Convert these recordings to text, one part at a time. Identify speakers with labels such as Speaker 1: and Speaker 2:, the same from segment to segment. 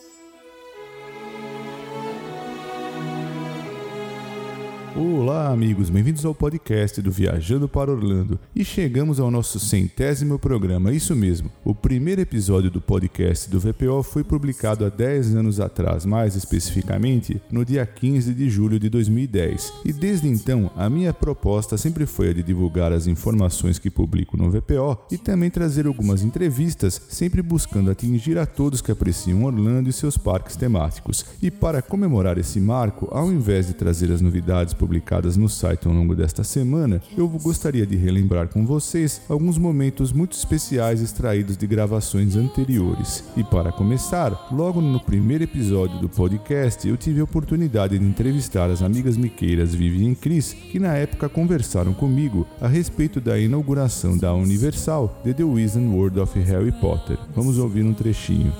Speaker 1: Thank you. Olá, amigos, bem-vindos ao podcast do Viajando para Orlando. E chegamos ao nosso centésimo programa, isso mesmo. O primeiro episódio do podcast do VPO foi publicado há 10 anos atrás, mais especificamente no dia 15 de julho de 2010. E desde então, a minha proposta sempre foi a de divulgar as informações que publico no VPO e também trazer algumas entrevistas, sempre buscando atingir a todos que apreciam Orlando e seus parques temáticos. E para comemorar esse marco, ao invés de trazer as novidades publicadas no site ao longo desta semana, eu gostaria de relembrar com vocês alguns momentos muito especiais extraídos de gravações anteriores. E para começar, logo no primeiro episódio do podcast, eu tive a oportunidade de entrevistar as amigas miqueiras Vivian e Cris, que na época conversaram comigo a respeito da inauguração da Universal de The Wizard World of Harry Potter. Vamos ouvir um trechinho.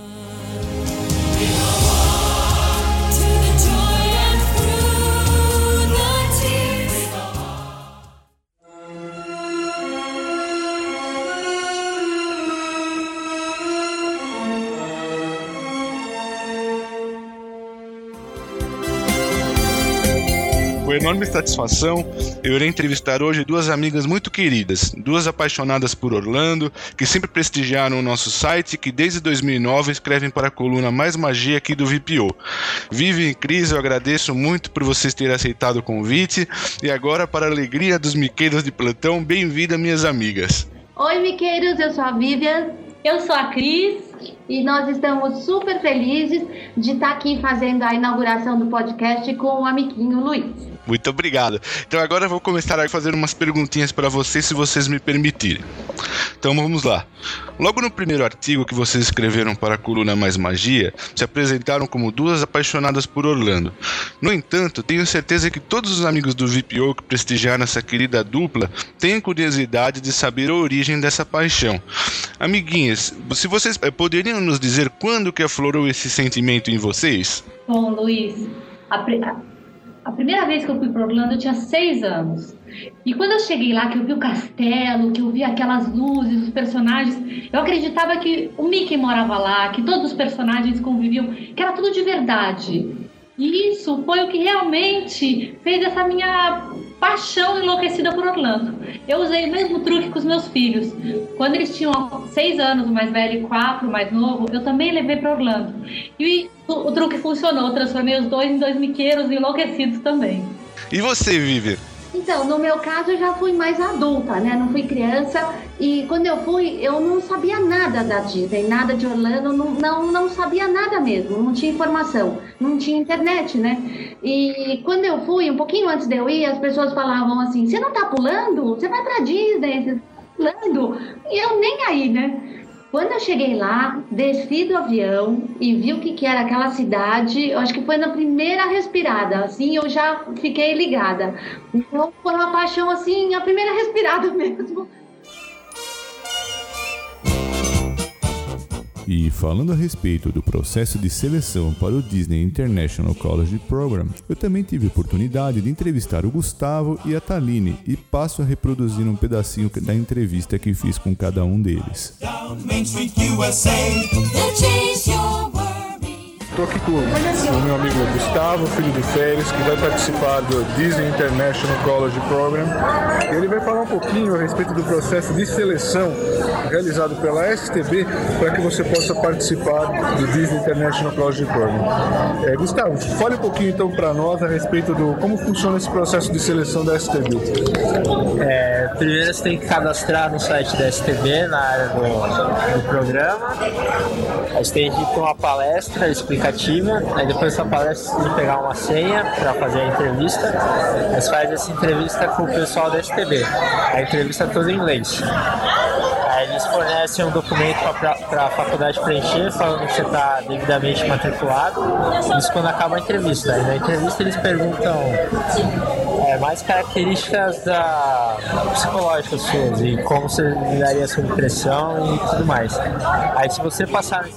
Speaker 2: Enorme satisfação, eu irei entrevistar hoje duas amigas muito queridas, duas apaixonadas por Orlando, que sempre prestigiaram o nosso site e que desde 2009 escrevem para a coluna Mais Magia aqui do VPO. Vive em crise, eu agradeço muito por vocês terem aceitado o convite e agora, para a alegria dos miqueiros de plantão, bem-vinda, minhas amigas.
Speaker 3: Oi, miqueiros, eu sou a Vivian.
Speaker 4: Eu sou a Cris
Speaker 3: e nós estamos super felizes de estar aqui fazendo a inauguração do podcast com o amiguinho Luiz.
Speaker 2: Muito obrigado. Então agora eu vou começar a fazer umas perguntinhas para vocês, se vocês me permitirem. Então vamos lá. Logo no primeiro artigo que vocês escreveram para a coluna Mais Magia, se apresentaram como duas apaixonadas por Orlando. No entanto, tenho certeza que todos os amigos do VPO que prestigiaram essa querida dupla têm curiosidade de saber a origem dessa paixão. Amiguinhas, se vocês eh, poderiam nos dizer quando que aflorou esse sentimento em vocês?
Speaker 4: Bom, Luiz, a, a primeira vez que eu fui para Orlando eu tinha seis anos. E quando eu cheguei lá, que eu vi o castelo, que eu vi aquelas luzes, os personagens, eu acreditava que o Mickey morava lá, que todos os personagens conviviam, que era tudo de verdade. E isso foi o que realmente fez essa minha paixão enlouquecida por Orlando. Eu usei o mesmo truque com os meus filhos. Quando eles tinham seis anos, o mais velho, e quatro, o mais novo, eu também levei para Orlando. E o, o truque funcionou. Eu transformei os dois em dois miqueiros enlouquecidos também.
Speaker 2: E você, Vivi?
Speaker 3: Então, no meu caso, eu já fui mais adulta, né? Não fui criança. E quando eu fui, eu não sabia nada da Disney, nada de Orlando, não, não, não sabia nada mesmo, não tinha informação, não tinha internet, né? E quando eu fui, um pouquinho antes de eu ir, as pessoas falavam assim: você não tá pulando? Você vai pra Disney, você tá pulando? E eu nem aí, né? Quando eu cheguei lá, desci do avião e vi o que, que era aquela cidade, eu acho que foi na primeira respirada, assim, eu já fiquei ligada. Então foi uma paixão, assim, a primeira respirada mesmo.
Speaker 1: E falando a respeito do processo de seleção para o Disney International College Program, eu também tive a oportunidade de entrevistar o Gustavo e a Taline e passo a reproduzir um pedacinho da entrevista que fiz com cada um deles.
Speaker 5: Estou aqui com o meu amigo Gustavo, filho de Félix, que vai participar do Disney International College Program. Ele vai falar um pouquinho a respeito do processo de seleção realizado pela STB para que você possa participar do Disney International College Program. É, Gustavo, fale um pouquinho então para nós a respeito do como funciona esse processo de seleção da STB.
Speaker 6: É, primeiro você tem que cadastrar no site da STB na área do, do programa. Aí você tem que para uma palestra explicativa, aí depois dessa palestra você tem que pegar uma senha para fazer a entrevista. Você faz essa entrevista com o pessoal da STB. A entrevista é toda em inglês. Aí eles fornecem um documento para a faculdade preencher, falando que você está devidamente matriculado. Isso quando acaba a entrevista. Aí na entrevista eles perguntam mais características da psicológicas suas e como você lidaria sob pressão e tudo mais. Aí se você passar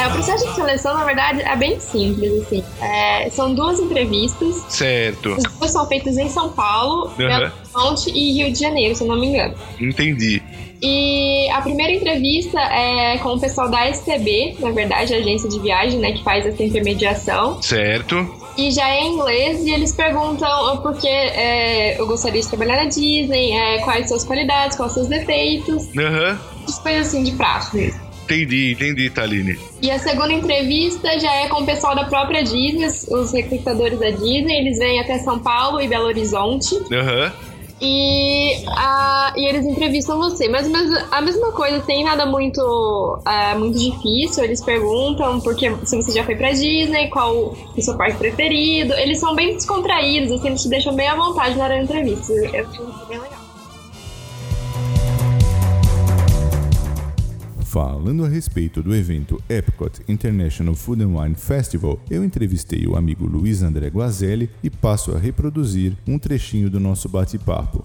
Speaker 7: é, o processo de seleção, na verdade, é bem simples, assim. É, são duas entrevistas.
Speaker 2: Certo.
Speaker 7: As duas são feitas em São Paulo, uhum. E Rio de Janeiro, se eu não me engano.
Speaker 2: Entendi.
Speaker 7: E a primeira entrevista é com o pessoal da STB, na verdade, a agência de viagem, né, que faz essa intermediação.
Speaker 2: Certo.
Speaker 7: E já é em inglês e eles perguntam porque é, eu gostaria de trabalhar na Disney, é, quais suas qualidades, quais seus defeitos.
Speaker 2: Aham.
Speaker 7: Uhum. Coisas assim de prazo mesmo.
Speaker 2: Entendi, entendi, Taline.
Speaker 7: E a segunda entrevista já é com o pessoal da própria Disney, os recrutadores da Disney. Eles vêm até São Paulo e Belo Horizonte.
Speaker 2: Aham. Uhum.
Speaker 7: E, a, e eles entrevistam você. Mas, mas a mesma coisa, tem nada muito, uh, muito difícil. Eles perguntam porque, se você já foi pra Disney, qual o seu parque preferido. Eles são bem descontraídos, assim, eles te deixam bem à vontade na hora da entrevista. Eu acho bem legal.
Speaker 1: Falando a respeito do evento Epcot International Food and Wine Festival, eu entrevistei o amigo Luiz André Guazelli e passo a reproduzir um trechinho do nosso bate-papo.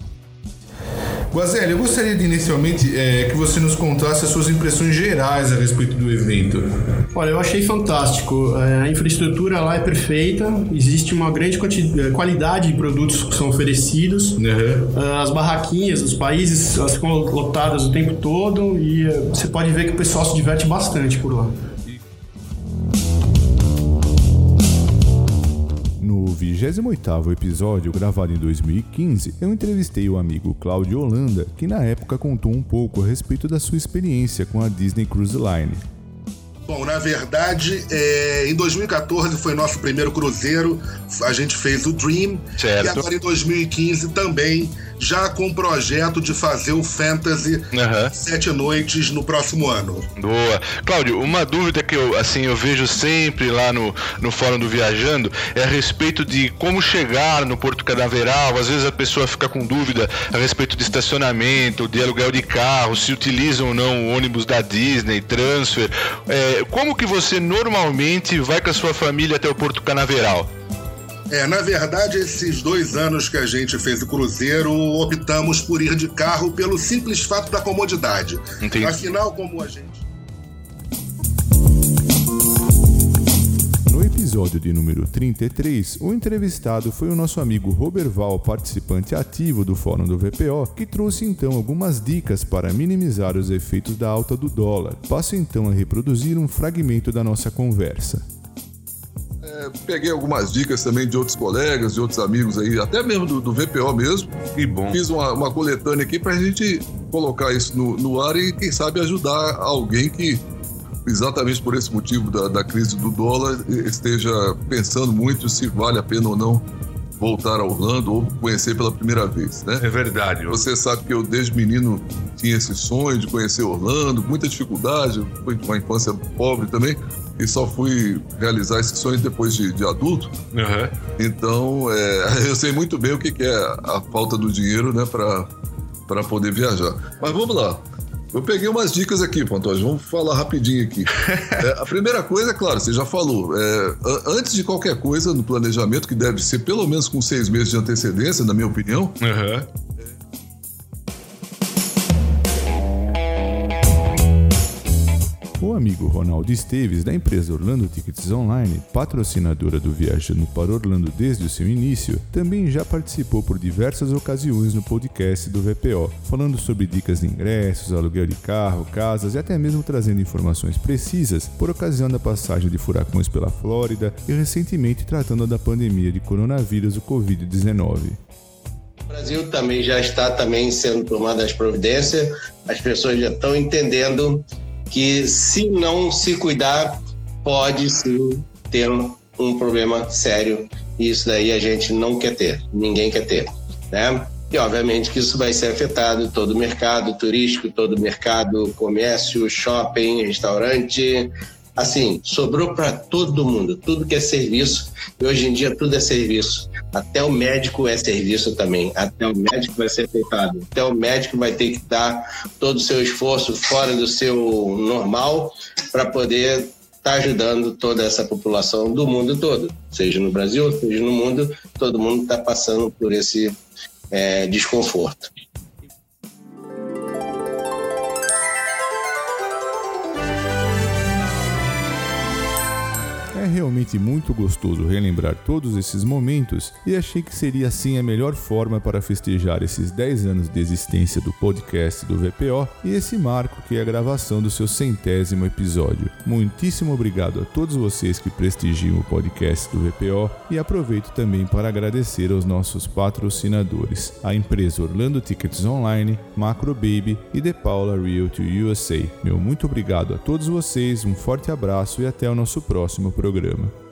Speaker 1: Guazelli, eu gostaria de inicialmente é, que você nos contasse as suas impressões gerais a respeito do evento.
Speaker 8: Olha, eu achei fantástico. É, a infraestrutura lá é perfeita, existe uma grande é, qualidade de produtos que são oferecidos. Uhum. As barraquinhas, os países, elas ficam lotadas o tempo todo e você pode ver que o pessoal se diverte bastante por lá.
Speaker 1: No 28º episódio, gravado em 2015, eu entrevistei o amigo Cláudio Holanda, que na época contou um pouco a respeito da sua experiência com a Disney Cruise Line.
Speaker 9: Bom, na verdade, é, em 2014 foi nosso primeiro cruzeiro, a gente fez o Dream, certo. e agora em 2015 também já com o projeto de fazer o Fantasy uhum. Sete Noites no próximo ano.
Speaker 2: Boa. Cláudio, uma dúvida que eu, assim, eu vejo sempre lá no, no Fórum do Viajando é a respeito de como chegar no Porto Canaveral. Às vezes a pessoa fica com dúvida a respeito de estacionamento, de aluguel de carro, se utilizam ou não o ônibus da Disney, transfer. É, como que você normalmente vai com a sua família até o Porto Canaveral?
Speaker 9: É, na verdade, esses dois anos que a gente fez o cruzeiro, optamos por ir de carro pelo simples fato da comodidade. Entendi. Afinal, como a gente.
Speaker 1: No episódio de número 33, o entrevistado foi o nosso amigo Roberval, participante ativo do Fórum do VPO, que trouxe então algumas dicas para minimizar os efeitos da alta do dólar. Passo então a reproduzir um fragmento da nossa conversa
Speaker 5: peguei algumas dicas também de outros colegas, de outros amigos aí, até mesmo do, do VPO mesmo.
Speaker 2: Que bom.
Speaker 5: Fiz uma, uma coletânea aqui para a gente colocar isso no, no ar e, quem sabe, ajudar alguém que, exatamente por esse motivo da, da crise do dólar, esteja pensando muito se vale a pena ou não voltar a Orlando ou conhecer pela primeira vez, né?
Speaker 2: É verdade.
Speaker 5: Você sabe que eu desde menino tinha esse sonho de conhecer Orlando, muita dificuldade, foi uma infância pobre também, e só fui realizar esses sonhos depois de, de adulto. Uhum. Então, é, eu sei muito bem o que, que é a falta do dinheiro, né, para poder viajar. Mas vamos lá. Eu peguei umas dicas aqui, Pantoja. Vamos falar rapidinho aqui. É, a primeira coisa, é claro, você já falou. É, antes de qualquer coisa no planejamento, que deve ser pelo menos com seis meses de antecedência, na minha opinião, uhum.
Speaker 1: O amigo Ronaldo Esteves, da empresa Orlando Tickets Online, patrocinadora do Viajando para Orlando desde o seu início, também já participou por diversas ocasiões no podcast do VPO, falando sobre dicas de ingressos, aluguel de carro, casas e até mesmo trazendo informações precisas por ocasião da passagem de furacões pela Flórida e recentemente tratando da pandemia de coronavírus, o Covid-19.
Speaker 10: O Brasil também já está também sendo tomadas as providências, as pessoas já estão entendendo que se não se cuidar, pode sim ter um problema sério. E isso daí a gente não quer ter, ninguém quer ter, né? E obviamente que isso vai ser afetado todo o mercado turístico, todo o mercado comércio, shopping, restaurante, assim, sobrou para todo mundo, tudo que é serviço, e hoje em dia tudo é serviço. Até o médico é serviço também, até o médico vai ser afetado, até o médico vai ter que dar todo o seu esforço fora do seu normal para poder estar tá ajudando toda essa população do mundo todo, seja no Brasil, seja no mundo, todo mundo está passando por esse é, desconforto.
Speaker 1: É realmente muito gostoso relembrar todos esses momentos e achei que seria assim a melhor forma para festejar esses 10 anos de existência do podcast do VPO e esse marco que é a gravação do seu centésimo episódio. Muitíssimo obrigado a todos vocês que prestigiam o podcast do VPO e aproveito também para agradecer aos nossos patrocinadores, a empresa Orlando Tickets Online, Macro Baby e The Paula Realty USA. Meu muito obrigado a todos vocês, um forte abraço e até o nosso próximo programa.